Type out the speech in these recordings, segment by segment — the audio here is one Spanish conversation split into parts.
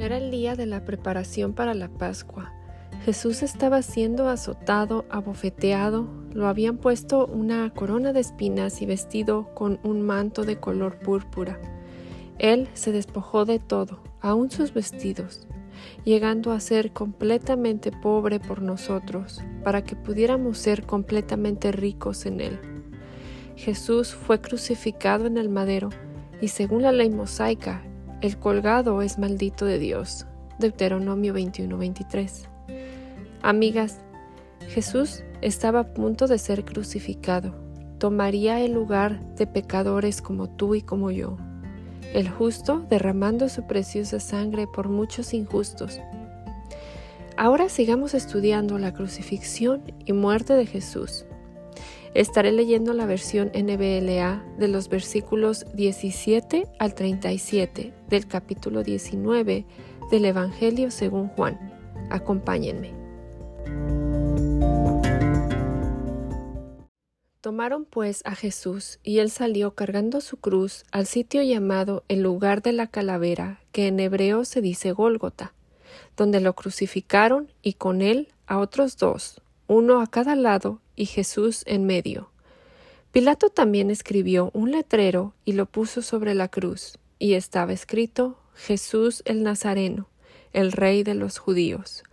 Era el día de la preparación para la Pascua. Jesús estaba siendo azotado, abofeteado, lo habían puesto una corona de espinas y vestido con un manto de color púrpura. Él se despojó de todo, aun sus vestidos, llegando a ser completamente pobre por nosotros, para que pudiéramos ser completamente ricos en Él. Jesús fue crucificado en el madero, y según la ley mosaica, el colgado es maldito de Dios. Deuteronomio 21-23. Amigas, Jesús estaba a punto de ser crucificado. Tomaría el lugar de pecadores como tú y como yo. El justo derramando su preciosa sangre por muchos injustos. Ahora sigamos estudiando la crucifixión y muerte de Jesús. Estaré leyendo la versión NBLA de los versículos 17 al 37 del capítulo 19 del Evangelio según Juan. Acompáñenme. Tomaron pues a Jesús, y él salió cargando su cruz al sitio llamado el lugar de la calavera, que en hebreo se dice Gólgota, donde lo crucificaron y con él a otros dos, uno a cada lado y Jesús en medio. Pilato también escribió un letrero y lo puso sobre la cruz, y estaba escrito Jesús el Nazareno, el rey de los judíos.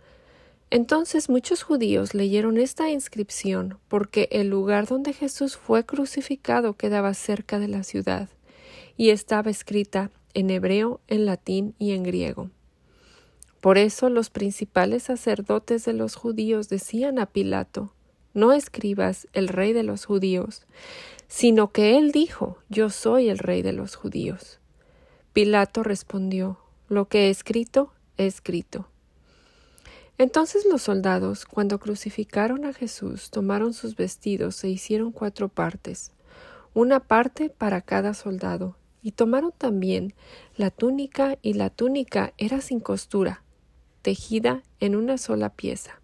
Entonces muchos judíos leyeron esta inscripción porque el lugar donde Jesús fue crucificado quedaba cerca de la ciudad y estaba escrita en hebreo, en latín y en griego. Por eso los principales sacerdotes de los judíos decían a Pilato No escribas el rey de los judíos, sino que él dijo Yo soy el rey de los judíos. Pilato respondió Lo que he escrito, he escrito. Entonces los soldados, cuando crucificaron a Jesús, tomaron sus vestidos e hicieron cuatro partes, una parte para cada soldado, y tomaron también la túnica, y la túnica era sin costura, tejida en una sola pieza.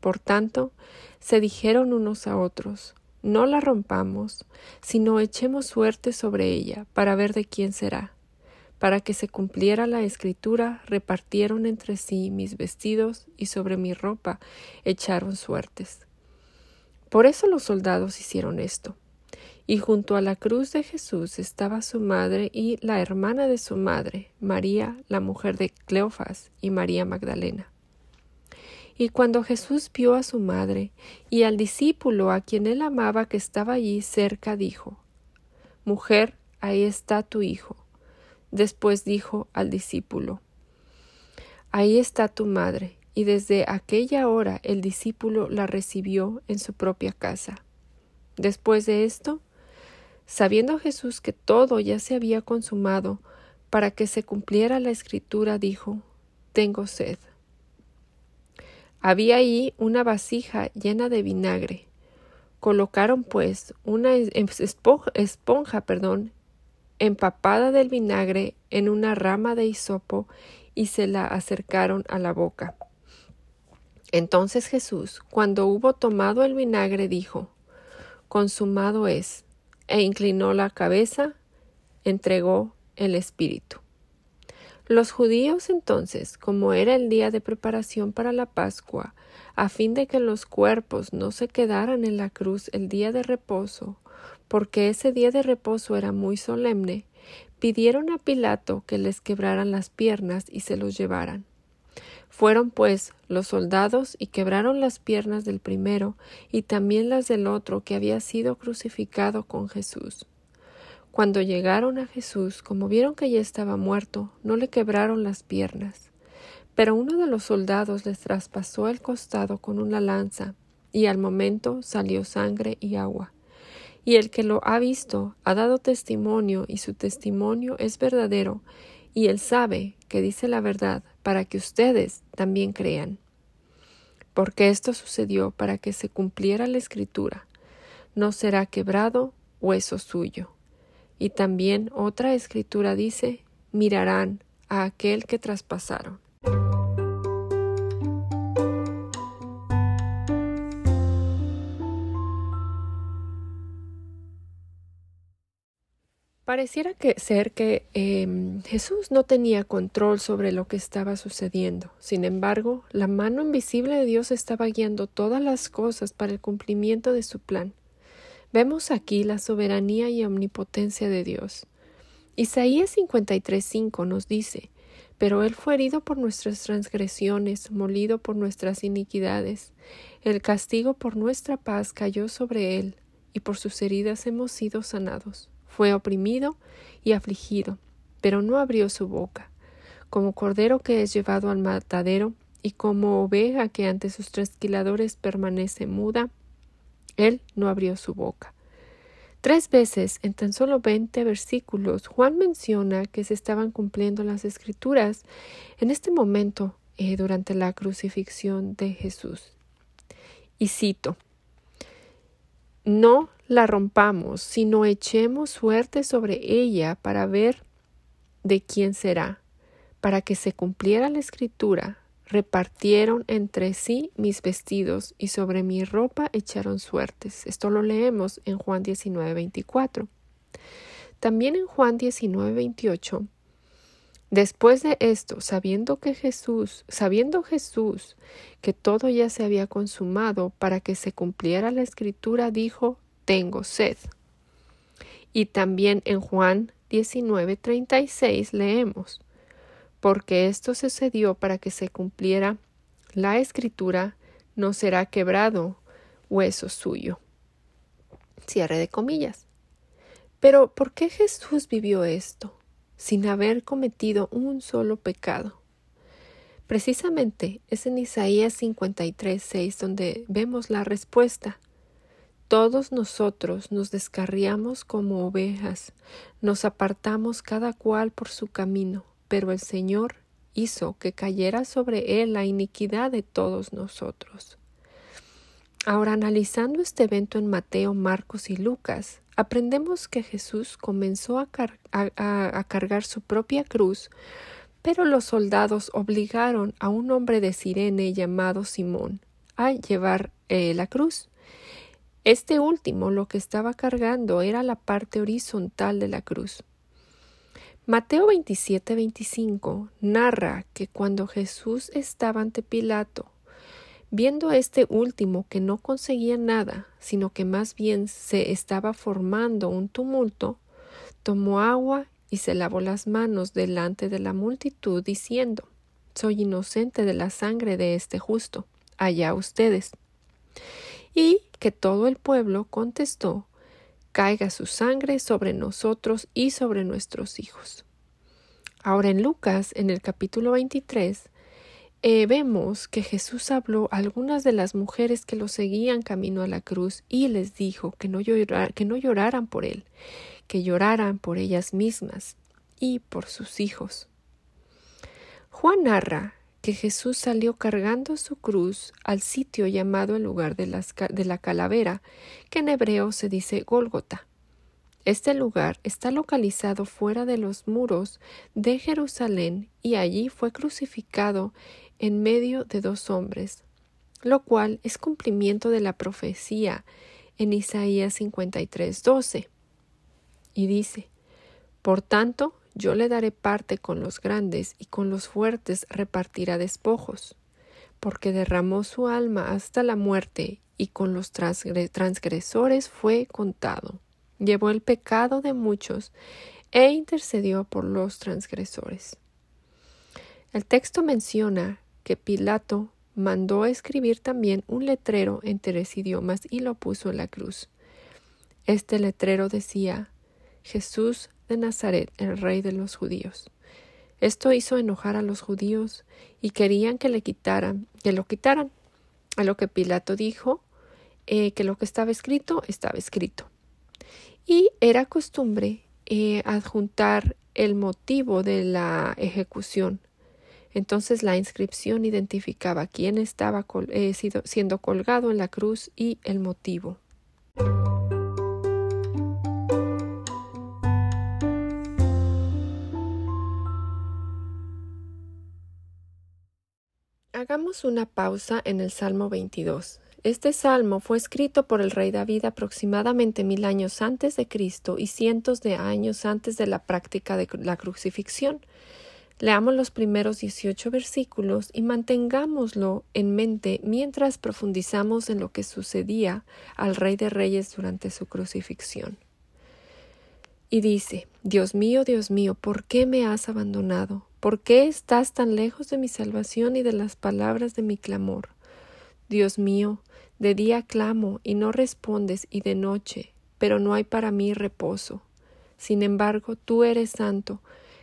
Por tanto, se dijeron unos a otros, no la rompamos, sino echemos suerte sobre ella, para ver de quién será para que se cumpliera la escritura, repartieron entre sí mis vestidos y sobre mi ropa echaron suertes. Por eso los soldados hicieron esto. Y junto a la cruz de Jesús estaba su madre y la hermana de su madre, María, la mujer de Cleofas, y María Magdalena. Y cuando Jesús vio a su madre y al discípulo a quien él amaba que estaba allí cerca, dijo Mujer, ahí está tu hijo. Después dijo al discípulo Ahí está tu madre. Y desde aquella hora el discípulo la recibió en su propia casa. Después de esto, sabiendo Jesús que todo ya se había consumado, para que se cumpliera la escritura, dijo Tengo sed. Había allí una vasija llena de vinagre. Colocaron pues una esponja, esponja perdón, empapada del vinagre en una rama de hisopo y se la acercaron a la boca. Entonces Jesús, cuando hubo tomado el vinagre, dijo Consumado es, e inclinó la cabeza, entregó el espíritu. Los judíos entonces, como era el día de preparación para la Pascua, a fin de que los cuerpos no se quedaran en la cruz el día de reposo, porque ese día de reposo era muy solemne, pidieron a Pilato que les quebraran las piernas y se los llevaran. Fueron pues los soldados y quebraron las piernas del primero y también las del otro que había sido crucificado con Jesús. Cuando llegaron a Jesús, como vieron que ya estaba muerto, no le quebraron las piernas. Pero uno de los soldados les traspasó el costado con una lanza, y al momento salió sangre y agua y el que lo ha visto ha dado testimonio y su testimonio es verdadero, y él sabe que dice la verdad para que ustedes también crean. Porque esto sucedió para que se cumpliera la escritura, no será quebrado hueso suyo. Y también otra escritura dice, mirarán a aquel que traspasaron. Pareciera que ser que em, Jesús no tenía control sobre lo que estaba sucediendo. Sin embargo, la mano invisible de Dios estaba guiando todas las cosas para el cumplimiento de su plan. Vemos aquí la soberanía y omnipotencia de Dios. Isaías 53:5 nos dice, Pero Él fue herido por nuestras transgresiones, molido por nuestras iniquidades. El castigo por nuestra paz cayó sobre Él, y por sus heridas hemos sido sanados. Fue oprimido y afligido, pero no abrió su boca. Como cordero que es llevado al matadero, y como oveja que ante sus trasquiladores permanece muda, él no abrió su boca. Tres veces, en tan solo veinte versículos, Juan menciona que se estaban cumpliendo las escrituras en este momento eh, durante la crucifixión de Jesús. Y cito, no la rompamos, sino echemos suerte sobre ella para ver de quién será, para que se cumpliera la escritura. Repartieron entre sí mis vestidos y sobre mi ropa echaron suertes. Esto lo leemos en Juan 19, 24. También en Juan 19, 28 Después de esto, sabiendo que Jesús, sabiendo Jesús que todo ya se había consumado para que se cumpliera la escritura, dijo, tengo sed. Y también en Juan 19:36 leemos, porque esto sucedió para que se cumpliera la escritura, no será quebrado hueso suyo. Cierre de comillas. Pero ¿por qué Jesús vivió esto? sin haber cometido un solo pecado. Precisamente es en Isaías 53, 6 donde vemos la respuesta. Todos nosotros nos descarriamos como ovejas, nos apartamos cada cual por su camino, pero el Señor hizo que cayera sobre él la iniquidad de todos nosotros. Ahora, analizando este evento en Mateo, Marcos y Lucas, aprendemos que Jesús comenzó a, cargar su propia cruz, pero los soldados obligaron a un hombre de Sirene llamado Simón a llevar eh, la cruz. Este último lo que estaba cargando era la parte horizontal de la cruz. Mateo 27-25 narra que cuando Jesús estaba ante Pilato Viendo este último que no conseguía nada, sino que más bien se estaba formando un tumulto, tomó agua y se lavó las manos delante de la multitud, diciendo Soy inocente de la sangre de este justo, allá ustedes. Y que todo el pueblo contestó Caiga su sangre sobre nosotros y sobre nuestros hijos. Ahora en Lucas, en el capítulo 23, eh, vemos que Jesús habló a algunas de las mujeres que lo seguían camino a la cruz y les dijo que no, que no lloraran por él, que lloraran por ellas mismas y por sus hijos. Juan narra que Jesús salió cargando su cruz al sitio llamado el lugar de, de la calavera, que en hebreo se dice Gólgota. Este lugar está localizado fuera de los muros de Jerusalén y allí fue crucificado en medio de dos hombres, lo cual es cumplimiento de la profecía en Isaías 53, 12. Y dice, Por tanto, yo le daré parte con los grandes y con los fuertes repartirá despojos, porque derramó su alma hasta la muerte y con los transgresores fue contado. Llevó el pecado de muchos e intercedió por los transgresores. El texto menciona que Pilato mandó escribir también un letrero en tres idiomas y lo puso en la cruz. Este letrero decía Jesús de Nazaret, el rey de los judíos. Esto hizo enojar a los judíos y querían que le quitaran, que lo quitaran. A lo que Pilato dijo eh, que lo que estaba escrito estaba escrito. Y era costumbre eh, adjuntar el motivo de la ejecución entonces la inscripción identificaba quién estaba eh, siendo colgado en la cruz y el motivo. Hagamos una pausa en el Salmo 22. Este salmo fue escrito por el rey David aproximadamente mil años antes de Cristo y cientos de años antes de la práctica de la crucifixión. Leamos los primeros dieciocho versículos y mantengámoslo en mente mientras profundizamos en lo que sucedía al Rey de Reyes durante su crucifixión. Y dice, Dios mío, Dios mío, ¿por qué me has abandonado? ¿Por qué estás tan lejos de mi salvación y de las palabras de mi clamor? Dios mío, de día clamo y no respondes y de noche, pero no hay para mí reposo. Sin embargo, tú eres santo,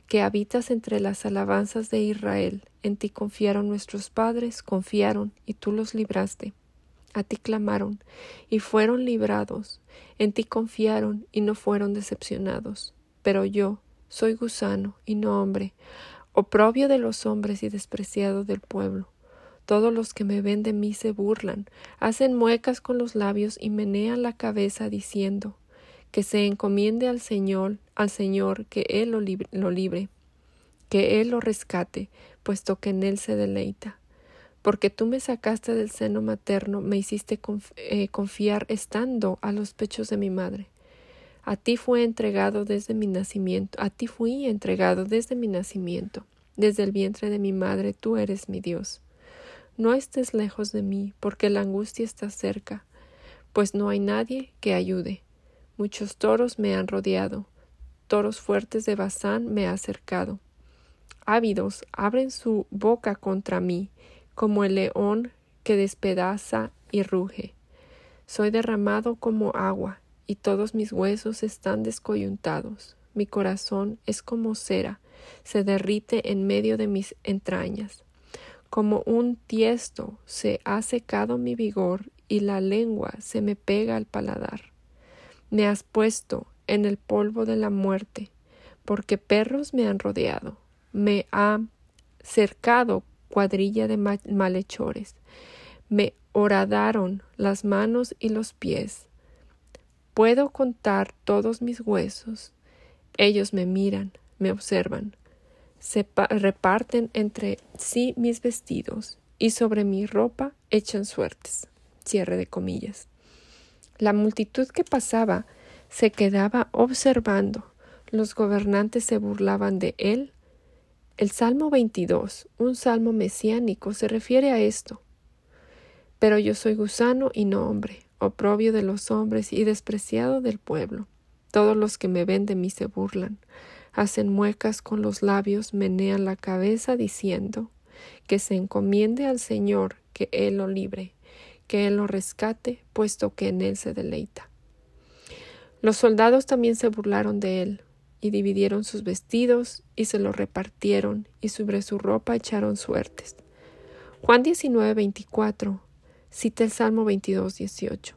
que habitas entre las alabanzas de Israel. En ti confiaron nuestros padres, confiaron, y tú los libraste. A ti clamaron, y fueron librados. En ti confiaron, y no fueron decepcionados. Pero yo soy gusano, y no hombre, oprobio de los hombres y despreciado del pueblo. Todos los que me ven de mí se burlan, hacen muecas con los labios y menean la cabeza diciendo que se encomiende al Señor, al Señor, que Él lo libre, que Él lo rescate, puesto que en Él se deleita. Porque tú me sacaste del seno materno, me hiciste eh, confiar estando a los pechos de mi madre. A ti fue entregado desde mi nacimiento, a ti fui entregado desde mi nacimiento. Desde el vientre de mi madre tú eres mi Dios. No estés lejos de mí, porque la angustia está cerca, pues no hay nadie que ayude. Muchos toros me han rodeado, toros fuertes de Bazán me ha cercado. Ávidos abren su boca contra mí, como el león que despedaza y ruge. Soy derramado como agua, y todos mis huesos están descoyuntados. Mi corazón es como cera, se derrite en medio de mis entrañas. Como un tiesto se ha secado mi vigor y la lengua se me pega al paladar. Me has puesto en el polvo de la muerte, porque perros me han rodeado. Me ha cercado cuadrilla de malhechores. Me horadaron las manos y los pies. Puedo contar todos mis huesos. Ellos me miran, me observan. Se reparten entre sí mis vestidos y sobre mi ropa echan suertes. Cierre de comillas. La multitud que pasaba se quedaba observando. Los gobernantes se burlaban de él. El Salmo 22, un salmo mesiánico, se refiere a esto. Pero yo soy gusano y no hombre, oprobio de los hombres y despreciado del pueblo. Todos los que me ven de mí se burlan, hacen muecas con los labios, menean la cabeza diciendo que se encomiende al Señor, que Él lo libre, que Él lo rescate, puesto que en Él se deleita. Los soldados también se burlaron de Él, y dividieron sus vestidos, y se los repartieron, y sobre su ropa echaron suertes. Juan 19, 24 cita el Salmo 22, 18.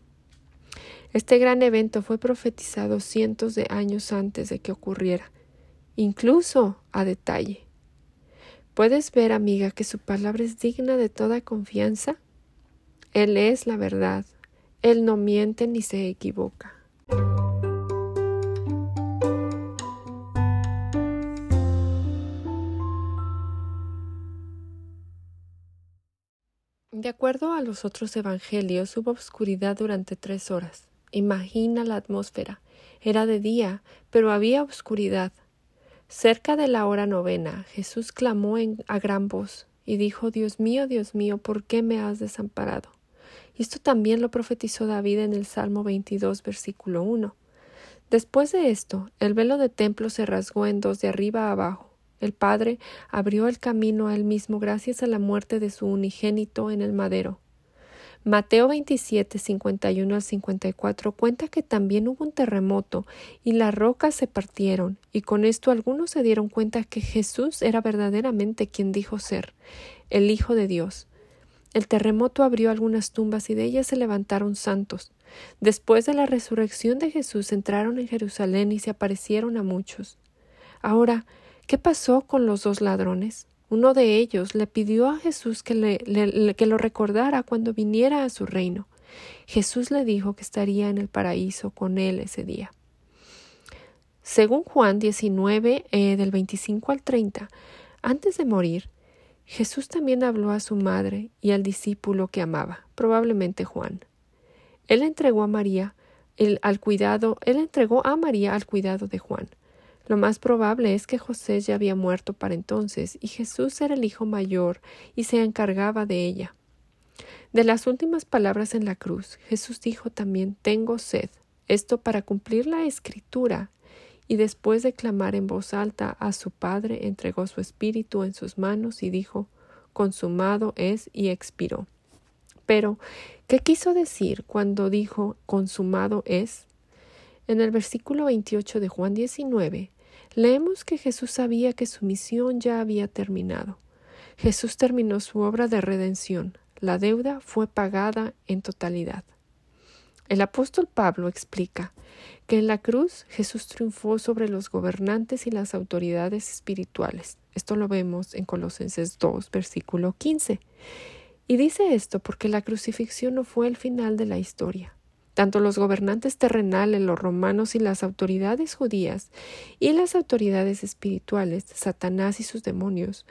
Este gran evento fue profetizado cientos de años antes de que ocurriera, incluso a detalle. ¿Puedes ver, amiga, que su palabra es digna de toda confianza? Él es la verdad, Él no miente ni se equivoca. De acuerdo a los otros evangelios, hubo oscuridad durante tres horas. Imagina la atmósfera. Era de día, pero había oscuridad. Cerca de la hora novena, Jesús clamó a gran voz y dijo Dios mío, Dios mío, ¿por qué me has desamparado? Esto también lo profetizó David en el Salmo 22, versículo 1. Después de esto, el velo de templo se rasgó en dos de arriba a abajo el Padre abrió el camino a él mismo gracias a la muerte de su unigénito en el madero. Mateo 27, 51 al 54 cuenta que también hubo un terremoto y las rocas se partieron, y con esto algunos se dieron cuenta que Jesús era verdaderamente quien dijo ser, el Hijo de Dios. El terremoto abrió algunas tumbas y de ellas se levantaron santos. Después de la resurrección de Jesús entraron en Jerusalén y se aparecieron a muchos. Ahora, ¿Qué pasó con los dos ladrones? Uno de ellos le pidió a Jesús que, le, lo recordara cuando viniera a su reino. Jesús le dijo que estaría en el paraíso con él ese día. Según Juan 19, eh, del 25 al 30, antes de morir, Jesús también habló a su madre y al discípulo que amaba, probablemente Juan. Él entregó a María al cuidado, él entregó a María al cuidado de Juan. Lo más probable es que José ya había muerto para entonces y Jesús era el hijo mayor y se encargaba de ella. De las últimas palabras en la cruz, Jesús dijo también Tengo sed. Esto para cumplir la escritura. Y después de clamar en voz alta a su Padre, entregó su espíritu en sus manos y dijo Consumado es y expiró. Pero, ¿qué quiso decir cuando dijo consumado es? En el versículo 28 de Juan 19, leemos que Jesús sabía que su misión ya había terminado. Jesús terminó su obra de redención. La deuda fue pagada en totalidad. El apóstol Pablo explica que en la cruz Jesús triunfó sobre los gobernantes y las autoridades espirituales. Esto lo vemos en Colosenses 2, versículo 15. Y dice esto porque la crucifixión no fue el final de la historia. Tanto los gobernantes terrenales, los romanos y las autoridades judías y las autoridades espirituales, Satanás y sus demonios,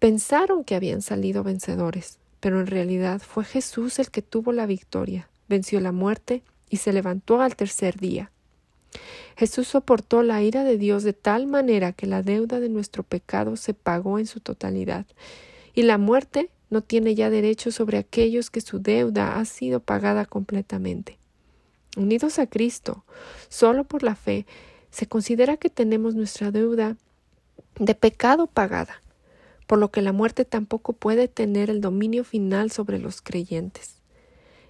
pensaron que habían salido vencedores, pero en realidad fue Jesús el que tuvo la victoria, venció la muerte y se levantó al tercer día. Jesús soportó la ira de Dios de tal manera que la deuda de nuestro pecado se pagó en su totalidad, y la muerte no tiene ya derecho sobre aquellos que su deuda ha sido pagada completamente. Unidos a Cristo, solo por la fe, se considera que tenemos nuestra deuda de pecado pagada, por lo que la muerte tampoco puede tener el dominio final sobre los creyentes.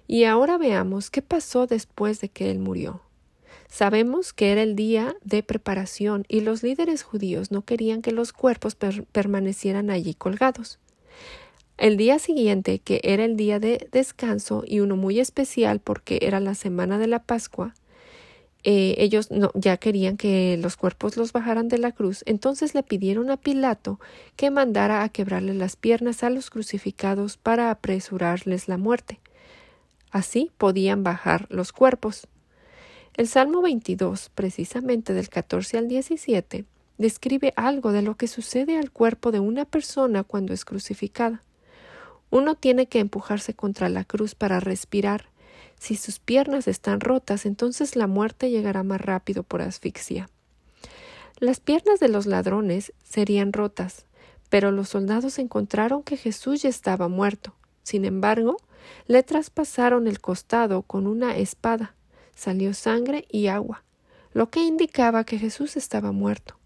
Y ahora veamos qué pasó después de que él murió. Sabemos que era el día de preparación y los líderes judíos no querían que los cuerpos permanecieran allí colgados. El día siguiente, que era el día de descanso y uno muy especial porque era la semana de la Pascua, eh, ellos no, ya querían que los cuerpos los bajaran de la cruz, entonces le pidieron a Pilato que mandara a quebrarle las piernas a los crucificados para apresurarles la muerte. Así podían bajar los cuerpos. El Salmo 22, precisamente del 14 al 17, describe algo de lo que sucede al cuerpo de una persona cuando es crucificada. Uno tiene que empujarse contra la cruz para respirar. Si sus piernas están rotas, entonces la muerte llegará más rápido por asfixia. Las piernas de los ladrones serían rotas, pero los soldados encontraron que Jesús ya estaba muerto. Sin embargo, le traspasaron el costado con una espada. Salió sangre y agua, lo que indicaba que Jesús estaba muerto.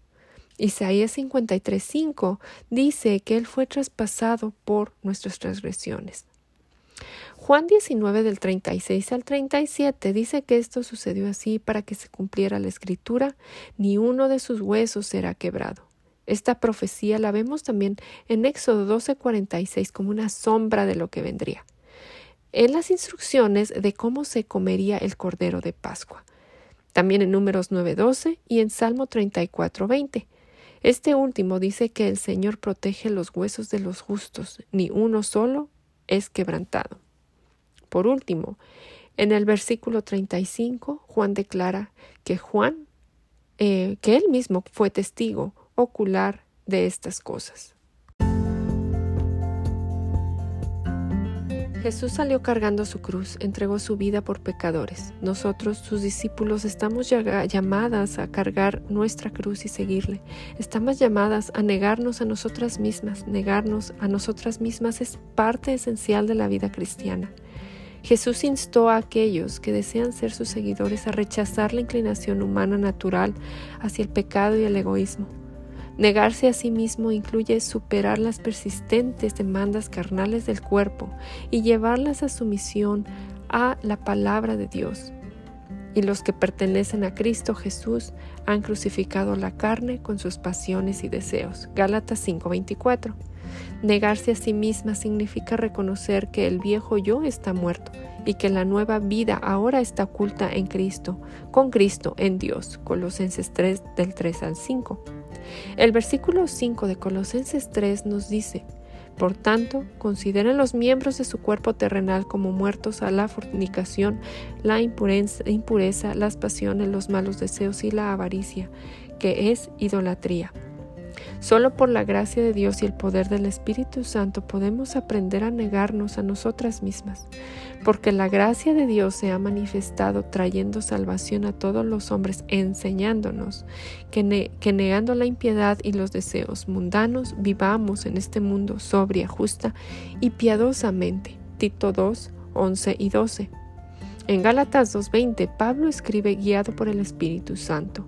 Isaías 53:5 dice que Él fue traspasado por nuestras transgresiones. Juan 19 del 36 al 37 dice que esto sucedió así para que se cumpliera la escritura, ni uno de sus huesos será quebrado. Esta profecía la vemos también en Éxodo 12:46 como una sombra de lo que vendría. En las instrucciones de cómo se comería el cordero de Pascua. También en Números 9:12 y en Salmo 34:20. Este último dice que el Señor protege los huesos de los justos, ni uno solo es quebrantado. Por último, en el versículo 35, Juan declara que Juan, eh, que él mismo fue testigo ocular de estas cosas. Jesús salió cargando su cruz, entregó su vida por pecadores. Nosotros, sus discípulos, estamos llamadas a cargar nuestra cruz y seguirle. Estamos llamadas a negarnos a nosotras mismas. Negarnos a nosotras mismas es parte esencial de la vida cristiana. Jesús instó a aquellos que desean ser sus seguidores a rechazar la inclinación humana natural hacia el pecado y el egoísmo. Negarse a sí mismo incluye superar las persistentes demandas carnales del cuerpo y llevarlas a sumisión a la palabra de Dios. Y los que pertenecen a Cristo Jesús han crucificado la carne con sus pasiones y deseos. Gálatas 5:24. Negarse a sí misma significa reconocer que el viejo yo está muerto y que la nueva vida ahora está oculta en Cristo, con Cristo en Dios. Colosenses 3 del 3 al 5. El versículo 5 de Colosenses 3 nos dice, por tanto, consideren los miembros de su cuerpo terrenal como muertos a la fornicación, la impureza, las pasiones, los malos deseos y la avaricia, que es idolatría. Solo por la gracia de Dios y el poder del Espíritu Santo podemos aprender a negarnos a nosotras mismas, porque la gracia de Dios se ha manifestado trayendo salvación a todos los hombres, enseñándonos que, negando la impiedad y los deseos mundanos, vivamos en este mundo sobria, justa y piadosamente. Tito 2, 11 y 12. En Gálatas 2.20, Pablo escribe guiado por el Espíritu Santo.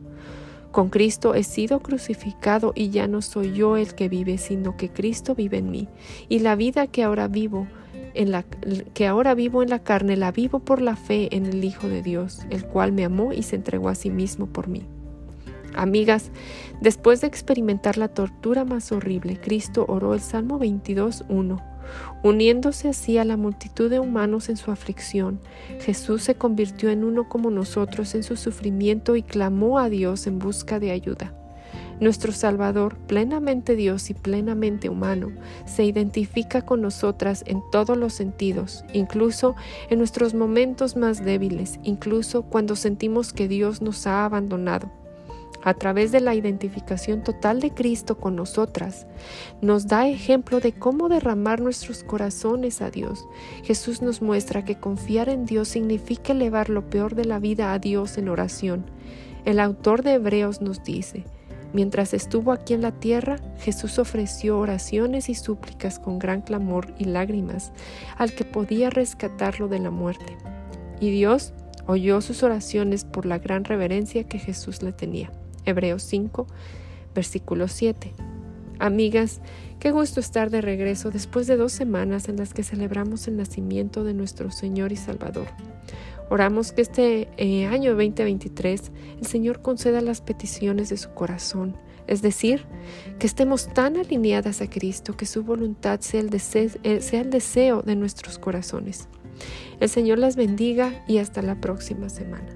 Con Cristo he sido crucificado y ya no soy yo el que vive, sino que Cristo vive en mí. Y la vida que ahora vivo en la que ahora vivo en la carne la vivo por la fe en el Hijo de Dios, el cual me amó y se entregó a sí mismo por mí. Amigas, después de experimentar la tortura más horrible, Cristo oró el Salmo 22.1 Uniéndose así a la multitud de humanos en su aflicción, Jesús se convirtió en uno como nosotros en su sufrimiento y clamó a Dios en busca de ayuda. Nuestro Salvador, plenamente Dios y plenamente humano, se identifica con nosotras en todos los sentidos, incluso en nuestros momentos más débiles, incluso cuando sentimos que Dios nos ha abandonado a través de la identificación total de Cristo con nosotras, nos da ejemplo de cómo derramar nuestros corazones a Dios. Jesús nos muestra que confiar en Dios significa elevar lo peor de la vida a Dios en oración. El autor de Hebreos nos dice, Mientras estuvo aquí en la tierra, Jesús ofreció oraciones y súplicas con gran clamor y lágrimas al que podía rescatarlo de la muerte. Y Dios oyó sus oraciones por la gran reverencia que Jesús le tenía. Hebreos 5, versículo 7. Amigas, qué gusto estar de regreso después de dos semanas en las que celebramos el nacimiento de nuestro Señor y Salvador. Oramos que este eh, año 2023 el Señor conceda las peticiones de su corazón, es decir, que estemos tan alineadas a Cristo que su voluntad sea el, eh, sea el deseo de nuestros corazones. El Señor las bendiga y hasta la próxima semana.